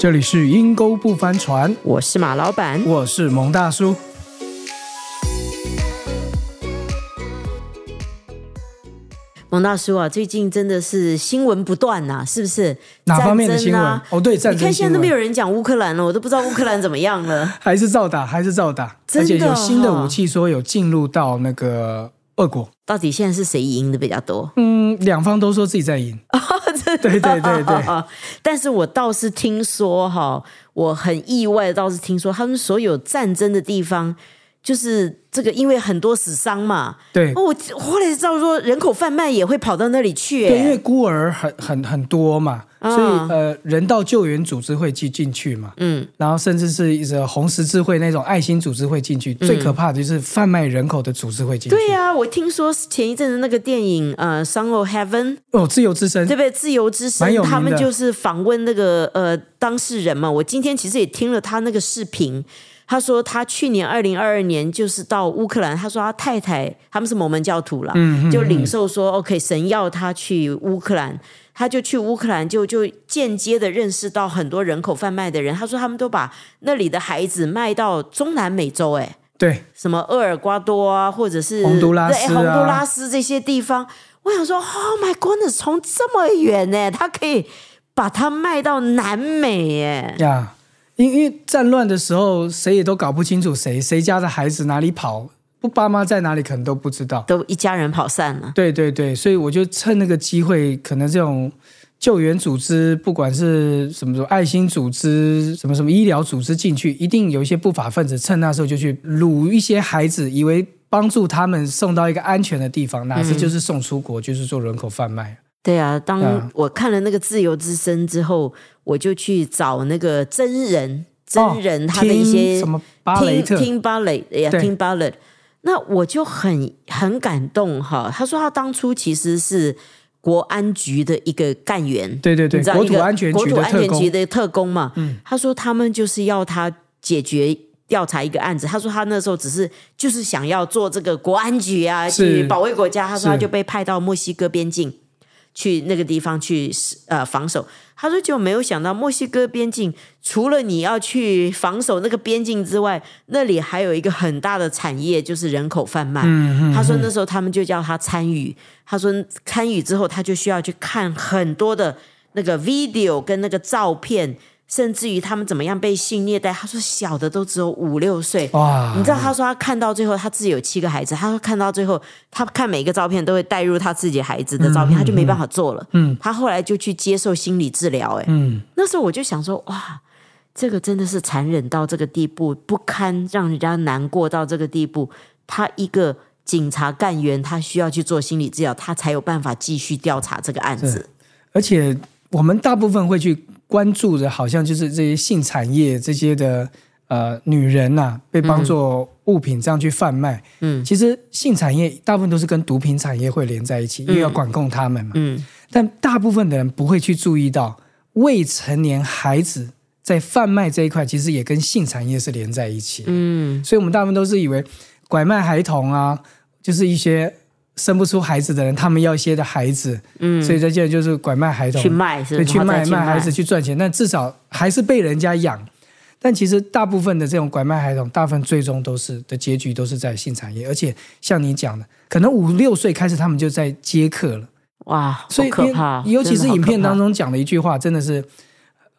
这里是阴沟不翻船，我是马老板。我是蒙大叔。蒙大叔啊，最近真的是新闻不断呐、是不是？哪方面的新闻？啊哦，对，战你看现在都没有人讲乌克兰了，我都不知道乌克兰怎么样了。还是照打，还是照打，而且有新的武器说有进入到那个俄国。到底现在是谁赢的比较多？嗯，两方都说自己在赢。对对对对，但是我倒是听说哈，我很意外倒是听说，他们所有战争的地方，就是这个因为很多死伤嘛。对哦，我后来知道说人口贩卖也会跑到那里去，对，因为哎，孤儿很很很多嘛，嗯所以呃，人道救援组织会进进去嘛，嗯，然后甚至是一个红十字会那种爱心组织会进去。最可怕的就是贩卖人口的组织会进去。对呀、我听说前一阵子那个电影呃《Song of Heaven》，哦，自由之声对不对？自由之声他们就是访问那个呃当事人嘛。我今天其实也听了他那个视频，他说他去年二零二二年就是到乌克兰，他说他太太他们是摩门教徒啦，嗯就领受说 OK 神要他去乌克兰。他就去乌克兰，就就间接的认识到很多人口贩卖的人。他说他们都把那里的孩子卖到中南美洲、哎，对，什么厄尔瓜多啊，或者是洪都拉斯啊对洪都拉斯这些地方，我想说，Oh my goodness，从这么远呢，他可以把它卖到南美耶。呀，因因为战乱的时候，谁也都搞不清楚谁谁家的孩子哪里跑，不爸妈在哪里可能都不知道。都一家人跑散了，对对对，所以我就趁那个机会，可能这种救援组织，不管是什么什么爱心组织、什么什么医疗组织进去，一定有一些不法分子趁那时候就去掳一些孩子，以为帮助他们送到一个安全的地方，哪知就是送出国，就是做人口贩卖。对啊。当啊我看了那个《自由之声》之后，我就去找那个真人真人他的一些听听芭蕾呀，对听芭蕾。那我就很很感动哈。他说他当初其实是国安局的一个干员，对对对你知道一个国土安全国土局的特工安全局，的特工嘛。他说他们就是要他解决。调查一个案子，他说他那时候只是就是想要做这个国安局啊，去保卫国家。他说他就被派到墨西哥边境去那个地方去呃防守。他说就没有想到墨西哥边境除了你要去防守那个边境之外，那里还有一个很大的产业就是人口贩卖。嗯他说那时候他们就叫他参与，他说参与之后他就需要去看很多的那个 video 跟那个照片。甚至于他们怎么样被性虐待，他说小的都只有五六岁，哇，你知道他说他看到最后，他自己有七个孩子，他说看到最后，他看每个照片都会带入他自己孩子的照片，他就没办法做了。嗯，他后来就去接受心理治疗。哎，嗯，那时候我就想说，哇，这个真的是残忍到这个地步，不堪让人家难过到这个地步。他一个警察干员，他需要去做心理治疗，他才有办法继续调查这个案子。而且我们大部分会去关注的，好像就是这些性产业这些的呃女人呐、被当做物品这样去贩卖。嗯其实性产业大部分都是跟毒品产业会连在一起，因为要管控他们嘛。嗯，但大部分的人不会去注意到，未成年孩子在贩卖这一块，其实也跟性产业是连在一起。嗯，所以我们大部分都是以为拐卖孩童啊，就是一些生不出孩子的人，他们要一些的孩子，嗯，所以这件就是拐卖孩童去卖是对，去卖卖孩子去赚钱，但至少还是被人家养。但其实大部分的这种拐卖孩童，大部分最终都是的结局都是在性产业，而且像你讲的，可能五六岁开始他们就在接客了，哇，所以可怕，尤其是影片当中，中讲的一句话，真的是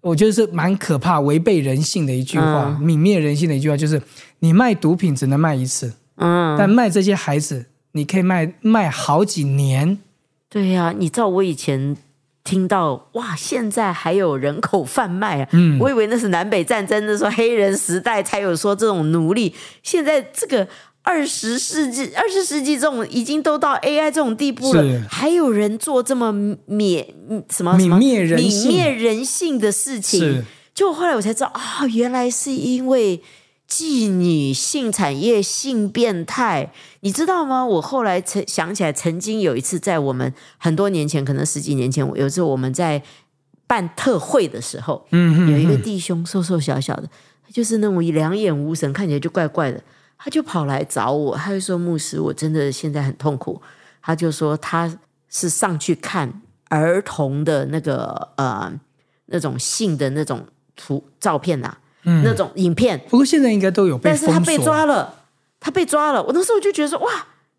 我觉得是蛮可怕、违背人性的一句话，泯灭人性的一句话，就是你卖毒品只能卖一次，嗯，但卖这些孩子，你可以卖卖好几年。对呀、你知道我以前听到哇，现在还有人口贩卖啊，嗯我以为那是南北战争的时候黑人时代才有说这种奴隶，现在这个。二十世纪，二十世纪这种已经都到 AI 这种地步了，还有人做这么灭什么泯灭人性泯灭人性的事情是？就后来我才知道啊、原来是因为妓女、性产业、性变态，你知道吗？我后来曾想起来，曾经有一次在我们很多年前，可能十几年前，有一次我们在办特会的时候，嗯有一个弟兄瘦瘦小小的，就是那种两眼无神，看起来就怪怪的，他就跑来找我，他就说：“牧师，我真的现在很痛苦。”他就说他是上去看儿童的那个呃那种性的那种图照片呐、那种影片，不过现在应该都有被但是他被。抓了，他被抓了。我那时候就觉得说，哇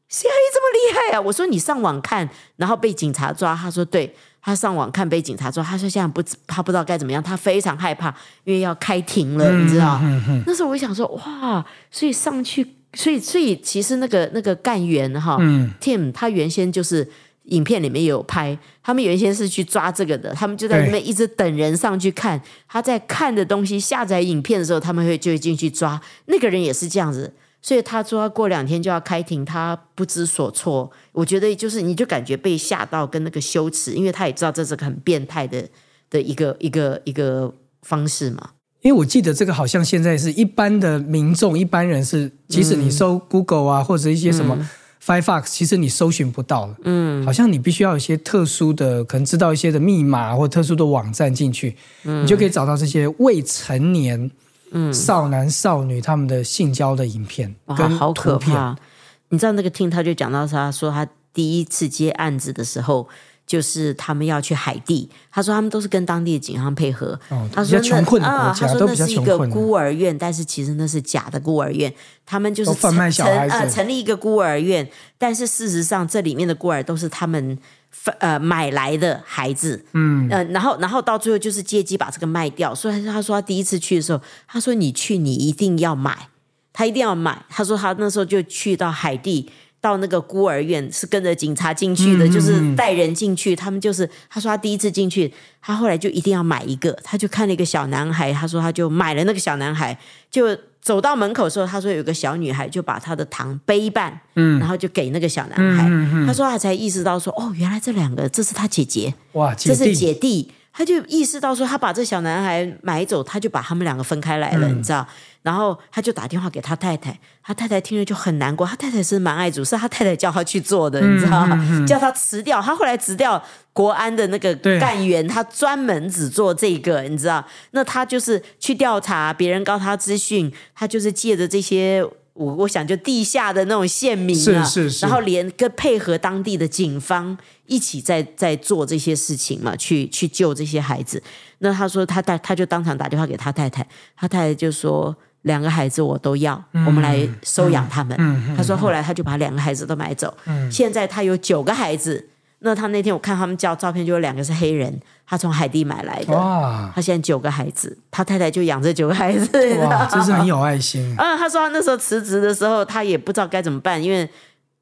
，CIA 这么厉害啊！我说你上网看，然后被警察抓。他说对，他上网看被警察抓。他说现在不知他不知道该怎么样，他非常害怕，因为要开庭了，你知道？那时候我想说，哇，所以上去，所以所以其实那个那个干员哈、Tim 他原先就是。影片里面也有拍，他们原先是去抓这个的，他们就在那边一直等人上去看。他在看的东西下载影片的时候，他们会就会进去抓。那个人也是这样子，所以他说他过两天就要开庭，他不知所措。我觉得就是你就感觉被吓到跟那个羞耻，因为他也知道这是个很变态的的一个一个一个方式嘛。因为我记得这个好像现在是一般的民众、一般人是，即使你搜 Google 啊，或者一些什么 Firefox，其实你搜寻不到了。嗯，好像你必须要有一些特殊的，可能知道一些的密码或特殊的网站进去，嗯你就可以找到这些未成年、嗯少男少女他们的性交的影片哇，跟好可。怕！你知道那个 Tim 他就讲到他说他第一次接案子的时候。就是他们要去海地，他说他们都是跟当地的警方配合。哦他说那啊，家他说那是一个孤儿院，但是其实那是假的孤儿院。他们就是贩卖小成孩子呃成立一个孤儿院，但是事实上这里面的孤儿都是他们呃买来的孩子。嗯，呃，然后然后到最后就是借机把这个卖掉。所以他说他第一次去的时候，他说你去你一定要买。他一定要买。他说他那时候就去到海地，到那个孤儿院是跟着警察进去的，就是带人进去。他们就是他说他第一次进去，他后来就一定要买一个，他就看了一个小男孩，他说他就买了那个小男孩，就走到门口的时候，他说有个小女孩就把他的糖背一半，嗯，然后就给那个小男孩。他说他才意识到说，哦，原来这两个这是他姐姐，哇，这是姐弟，他就意识到说，他把这小男孩买走，他就把他们两个分开来了，嗯你知道？然后他就打电话给他太太，他太太听了就很难过。他太太是蛮爱主，是他太太叫他去做的，你知道吗？叫他辞掉。他后来辞掉国安的那个对干员，他专门只做这个，你知道？那他就是去调查别人告他资讯，他就是借着这些。我我想就地下的那种县民啊，是是是然后连跟配合当地的警方一起在在做这些事情嘛，去去救这些孩子。那他说他带他就当场打电话给他太太，他太太就说两个孩子我都要，我们来收养他们。他说后来他就把两个孩子都买走，现在他有九个孩子。那他那天我看他们照照片，就有两个是黑人，他从海地买来的。哇他现在九个孩子，他太太就养这九个孩子。哇，真是很有爱心。嗯，他说他那时候辞职的时候，他也不知道该怎么办，因为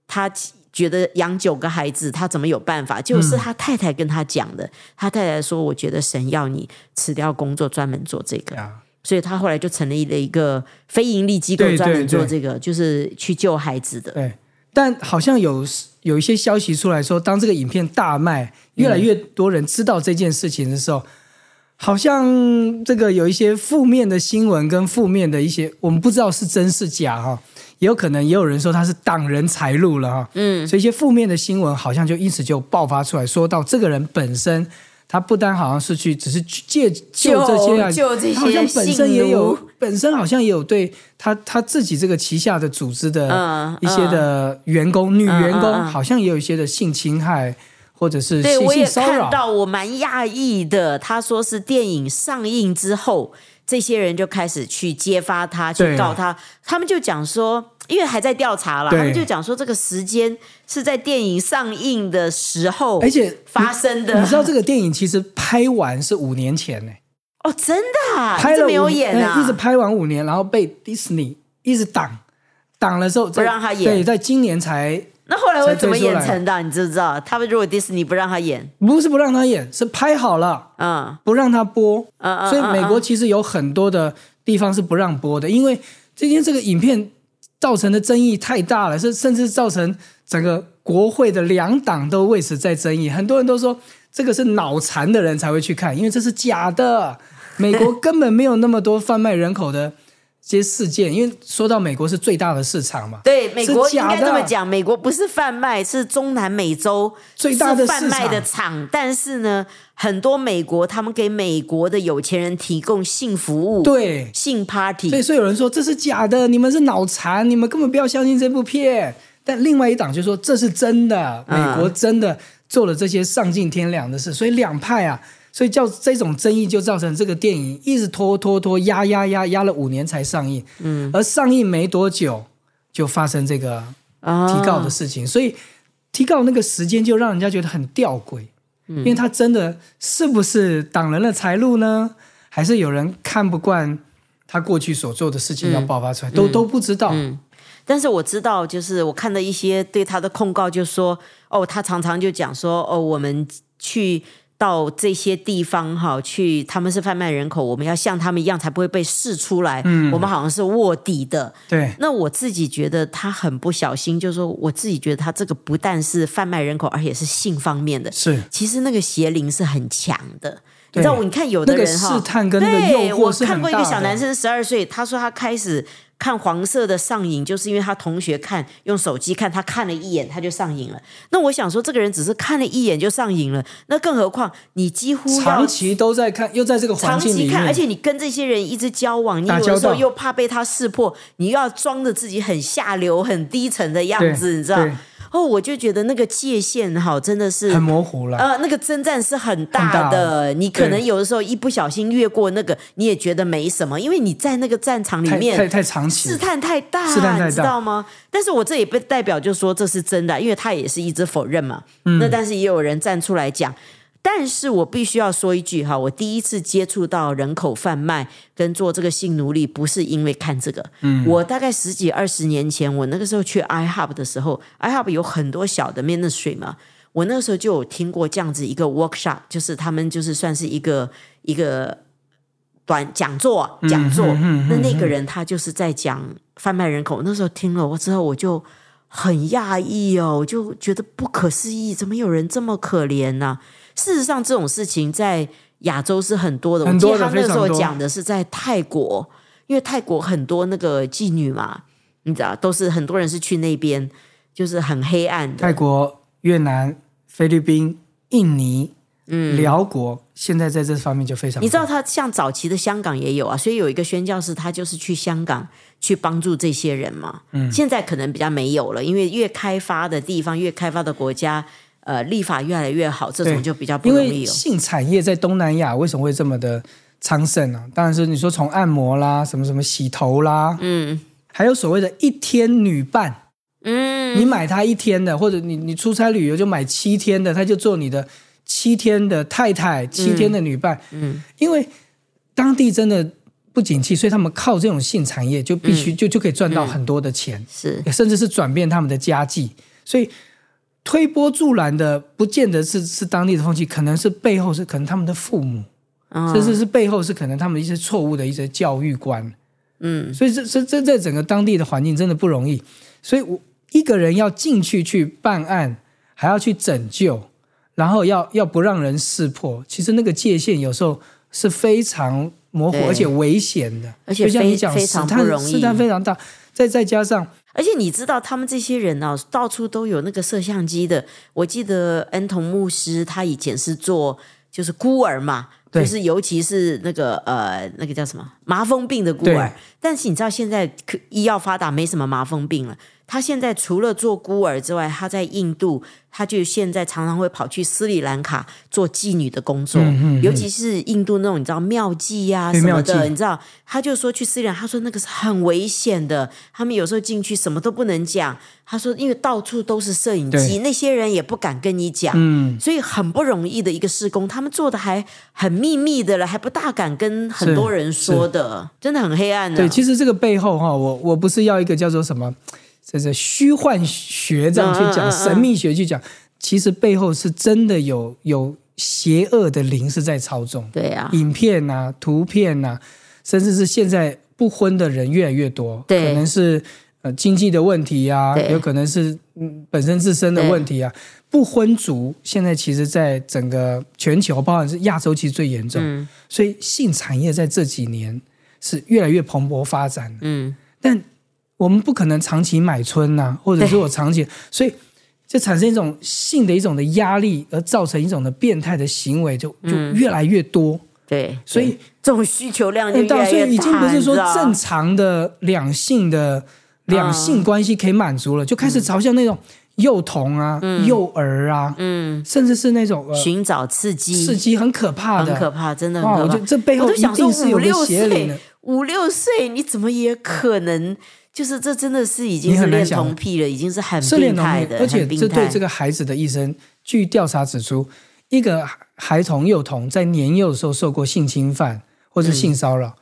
他觉得养九个孩子，他怎么有办法？就是他太太跟他讲的。他太太说：“我觉得神要你辞掉工作，专门做这个。呀，”所以他后来就成立了一个非盈利机构，专门做对这个，就是去救孩子的。对，但好像有有一些消息出来说，当这个影片大卖，越来越多人知道这件事情的时候，好像这个有一些负面的新闻跟负面的一些，我们不知道是真是假哈。也有可能，也有人说他是挡人财路了哈，嗯，所以一些负面的新闻好像就因此就爆发出来，说到这个人本身，他不单好像是去，只是去借救这些啊，救这些他好像本身也有，本身好像也有对他他自己这个旗下的组织的嗯一些的员工、女员工，好像也有一些的性侵害或者是对，性我也。看到，我蛮讶异的。他说是电影上映之后，这些人就开始去揭发他，去告他。他们就讲说，因为还在调查了，他们就讲说这个时间是在电影上映的时候，而且发生的。你知道这个电影其实拍完是五年前呢、哦，真的、啊，拍了没有五演啊，哎一直拍完五年，然后被 Disney 一直挡，挡了之后不让他演对，在今年才那后来会怎么演成的？你知不知道？他们如果迪士尼不让他演，不是不让他演，是拍好了嗯不让他播。嗯嗯，所以美国嗯其实有很多的地方是不让播的，因为今天这个影片造成的争议太大了，是甚至造成整个国会的两党都为此在争议。很多人都说这个是脑残的人才会去看，因为这是假的。美国根本没有那么多贩卖人口的这些事件，因为说到美国是最大的市场嘛，对，美国应该这么讲，美国不是贩卖，是中南美洲最大的是贩卖的厂。但是呢，很多美国他们给美国的有钱人提供性服务，对。性 party，所以，所以有人说这是假的，你们是脑残，你们根本不要相信这部片。但另外一党就说这是真的，美嗯国真的做了这些丧尽天良的事。所以两派啊，所以叫这种争议就造成这个电影一直拖拖拖压压压压了五年才上映，嗯，而上映没多久就发生这个啊提告的事情，所以提告那个时间就让人家觉得很吊诡，因为他真的是不是挡人的财路呢？还是有人看不惯他过去所做的事情要爆发出来，都都不知道。但是我知道，就是我看到一些对他的控告，就说哦，他常常就讲说哦，我们去到这些地方哈，去他们是贩卖人口，我们要像他们一样，才不会被试出来。我们好像是卧底的。对，那我自己觉得他很不小心，就是说我自己觉得他这个不但是贩卖人口，而且是性方面的。是其实那个邪灵是很强的。你知道，我你看有的那个人哈，试探跟那个对我诱惑是很看过一个小男生十二岁，他说他开始看黄色的上瘾，就是因为他同学看用手机看，他看了一眼他就上瘾了。那我想说，这个人只是看了一眼就上瘾了，那更何况你几乎长期都在看，又在这个环长期看，境里面，而且你跟这些人一直交往，你有的时候又怕被他识破，你又要装着自己很下流、很低层的样子，你知道？对？哦，我就觉得那个界限哈，真的是很模糊了。呃，那个征战是很大的，你可能有的时候一不小心越过那个，你也觉得没什么，因为你在那个战场里面太长期试，探太大，试探太大你知道吗？但是我这也不代表就说这是真的，因为他也是一直否认嘛。嗯那但是也有人站出来讲。但是我必须要说一句哈，我第一次接触到人口贩卖跟做这个性奴隶，不是因为看这个。嗯，我大概十几二十年前，我那个时候去 iHub 的时候，iHub 有很多小的 ministry 嘛，我那个时候就有听过这样子一个 workshop，就是他们就是算是一个一个短讲座讲座。那那个人他就是在讲贩卖人口，那时候听了我之后，我就很讶异哦，我就觉得不可思议，怎么有人这么可怜呢、事实上，这种事情在亚洲是很多的。我记得他那个时候讲的是在泰国，因为泰国很多那个妓女嘛，你知道，都是很多人是去那边，就是很黑暗的。泰国、越南、菲律宾、印尼、嗯、辽国，现在在这方面就非常。你知道，他像早期的香港也有啊，所以有一个宣教士，他就是去香港去帮助这些人嘛。嗯，现在可能比较没有了，因为越开发的地方、越开发的国家，呃，立法越来越好，这种就比较不因为容易有。性产业在东南亚为什么会这么的昌盛呢、当然是你说从按摩啦，什么什么洗头啦，嗯。还有所谓的一天女伴，嗯，你买她一天的，或者你你出差旅游就买七天的，她就做你的七天的太太，七天的女伴。嗯，因为当地真的不景气，所以他们靠这种性产业就必嗯。须、就就可以赚到很多的钱，是。甚至是转变他们的家计。所以推波助澜的，不见得是是当地的风气，可能是背后是可能他们的父母，啊甚至是背后是可能他们一些错误的一些教育观。嗯。所以这这这在整个当地的环境真的不容易。所以我一个人要进去去办案，还要去拯救，然后要要不让人识破，其实那个界限有时候是非常模糊而且危险的，而且就像你讲，非非常试探不容易。试探非常大，再再加上而且你知道，他们这些人啊，到处都有那个摄像机的。我记得恩童牧师他以前是做就是孤儿嘛，对就是尤其是那个呃那个叫什么麻风病的孤儿。但是你知道现在科医药发达，没什么麻风病了。他现在除了做孤儿之外，他在印度，他就现在常常会跑去斯里兰卡做妓女的工作，尤其是印度那种你知道妙妓呀、什么的，你知道，他就说去斯里兰，他说那个是很危险的，他们有时候进去什么都不能讲。他说，因为到处都是摄影机，那些人也不敢跟你讲，嗯，所以很不容易的一个施工，他们做的还很秘密的了，还不大敢跟很多人说的，真的很黑暗的。对，其实这个背后哈，我我不是要一个叫做什么，这是虚幻学这样去讲，神秘学去讲，其实背后是真的有有邪恶的灵是在操纵。对啊，影片呐、图片呐、甚至是现在不婚的人越来越多，可能是呃经济的问题啊，有可能是嗯本身自身的问题啊。不婚族现在其实在整个全球，包含是亚洲，其实最严重。嗯所以性产业在这几年是越来越蓬勃发展。嗯，但我们不可能长期买春呐、或者是我长期，所以就产生一种性的一种的压力，而造成一种的变态的行为，就就嗯越来越多。对，所以对这种需求量就越，来越大，所以已经不是说正常的两性的两性关系可以满足了，就开始朝向那种幼童啊、幼儿啊，嗯，甚至是那种呃寻找刺激，刺激很可怕的，很可怕，真的很！可怕。我觉得这背后都想说定是有个五六邪灵的岁。，五六岁你怎么也可能？就是这真的是已经是恋童癖了，已经是很是恋童癖，病态的，而且这对这个孩子的一生，据调查指出，一个孩童幼童在年幼的时候受过性侵犯或者性骚扰，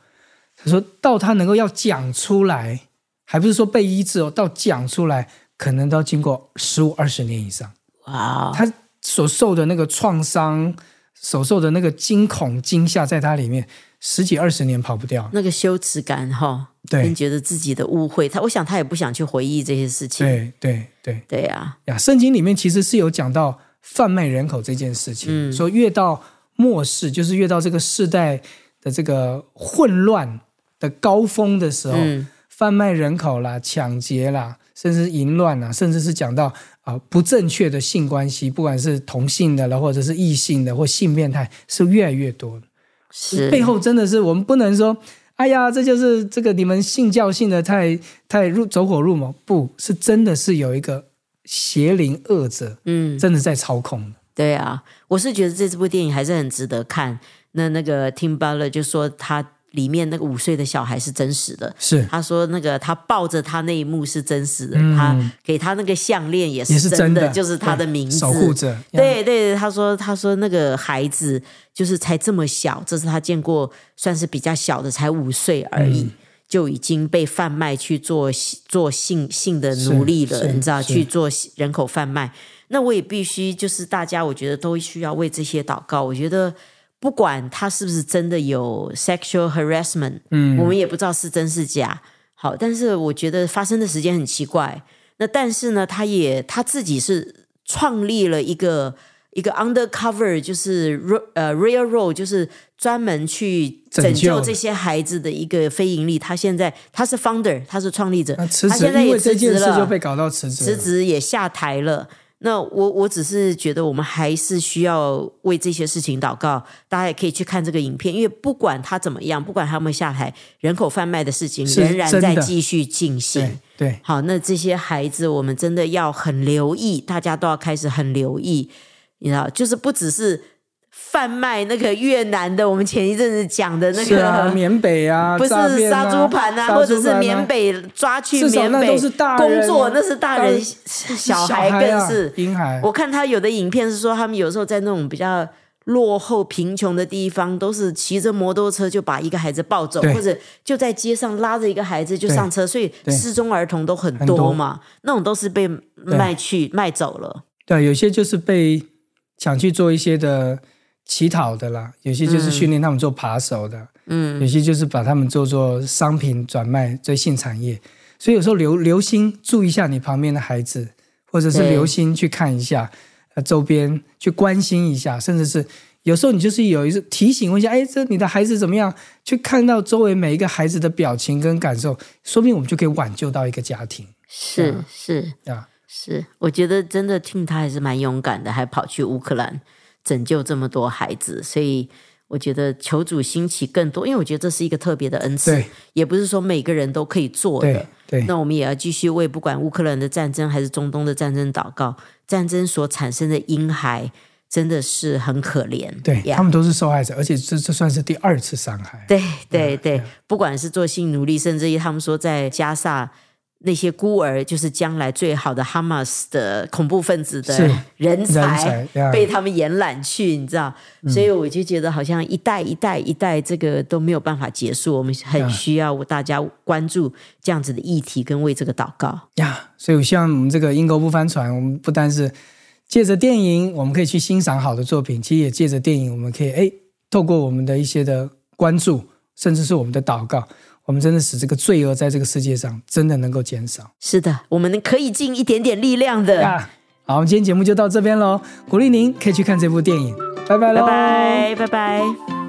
他说到他能够要讲出来，还不是说被医治哦，到讲出来，可能都要经过十五二十年以上，哇，他所受的那个创伤，所受的那个惊恐惊吓，在他里面十几二十年跑不掉。那个羞耻感哈，对跟觉得自己的误会，他我想他也不想去回忆这些事情。对对对。对啊，呀，圣经里面其实是有讲到贩卖人口这件事情，嗯说越到末世，就是越到这个世代的这个混乱的高峰的时候，嗯贩卖人口啦、抢劫啦，甚至淫乱啦，甚至是讲到啊、不正确的性关系，不管是同性的了，或者是异性的或性变态，是越来越多的。是背后真的是我们不能说，哎呀，这就是这个你们信教信的太太入走火入魔，不是真的是有一个邪灵恶者，嗯，真的在操控的。对啊，我是觉得这部电影还是很值得看。那那个 Tim Butler 就说他里面那个五岁的小孩是真实的，是他说那个他抱着他那一幕是真实的，嗯他给他那个项链也也是是真的，就是他的名字，守护者。对对，他说他说那个孩子就是才这么小，这是他见过算是比较小的，才五岁而已。嗯就已经被贩卖去做做性性的奴隶了，你知道去做人口贩卖。那我也必须就是大家，我觉得都需要为这些祷告。我觉得不管他是不是真的有 sexual harassment，嗯我们也不知道是真是假。好，但是我觉得发生的时间很奇怪。那但是呢，他也他自己是创立了一个一个 undercover，就是呃 real role，就是专门去拯拯救这些孩子的一个非盈利。他现在他是 founder，他是创立者，他现在也辞职了，就被搞到辞职了。辞职也下台了。那我我只是觉得我们还是需要为这些事情祷告，大家也可以去看这个影片，因为不管他怎么样，不管他们下台，人口贩卖的事情仍然在继续进行对。对，好，那这些孩子我们真的要很留意，大家都要开始很留意，你知道，就是不只是贩卖那个越南的，我们前一阵子讲的那个。缅北啊，不是杀猪盘啊，杀或者是缅北抓去缅北工作，那是大人，小孩啊更是。婴孩。我看他有的影片是说，他们有时候在那种比较落后、贫穷的地方，都是骑着摩托车就把一个孩子抱走，或者就在街上拉着一个孩子就上车，所以失踪儿童都很多嘛。那种都是被卖去卖走了。对，有些就是被抢去做一些的乞讨的啦，有些就是训练他们做扒手的，嗯，有些就是把他们做做商品转卖，做性产业。所以有时候留留心注意一下你旁边的孩子，或者是留心去看一下呃周边，去关心一下，甚至是有时候你就是有一次提醒问一下，哎，这你的孩子怎么样？去看到周围每一个孩子的表情跟感受，说不定我们就可以挽救到一个家庭是是啊。是，我觉得真的听他还是蛮勇敢的，还跑去乌克兰拯救这么多孩子，所以我觉得求主兴起更多，因为我觉得这是一个特别的恩赐，也不是说每个人都可以做的对。对，那我们也要继续为不管乌克兰的战争还是中东的战争祷告，战争所产生的婴孩真的是很可怜。对呀他们都是受害者，而且这这算是第二次伤害。对对对，不管是做性奴隶，甚至于他们说在加萨那些孤儿，就是将来最好的哈马斯的恐怖分子的人才，人才被他们延揽去，你知道？所以我就觉得好像一代一代一代，这个都没有办法结束。我们很需要大家关注这样子的议题，跟为这个祷告。呀，所以我希望我们这个阴沟不翻船，我们不单是借着电影，我们可以去欣赏好的作品，其实也借着电影，我们可以哎，透过我们的一些的关注，甚至是我们的祷告，我们真的使这个罪恶在这个世界上真的能够减少是的，我们可以尽一点点力量的。呀。好，我们今天节目就到这边喽，鼓励您可以去看这部电影，拜拜喽，拜拜，拜拜。